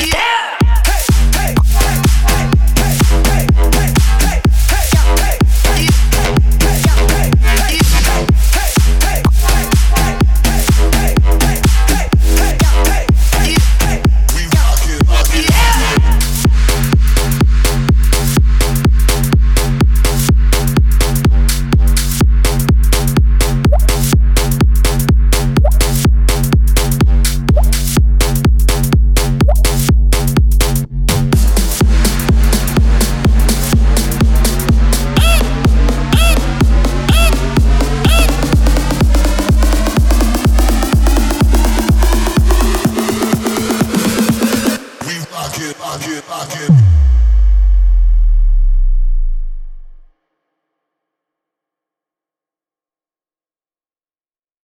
Yeah. I can, I can, I can.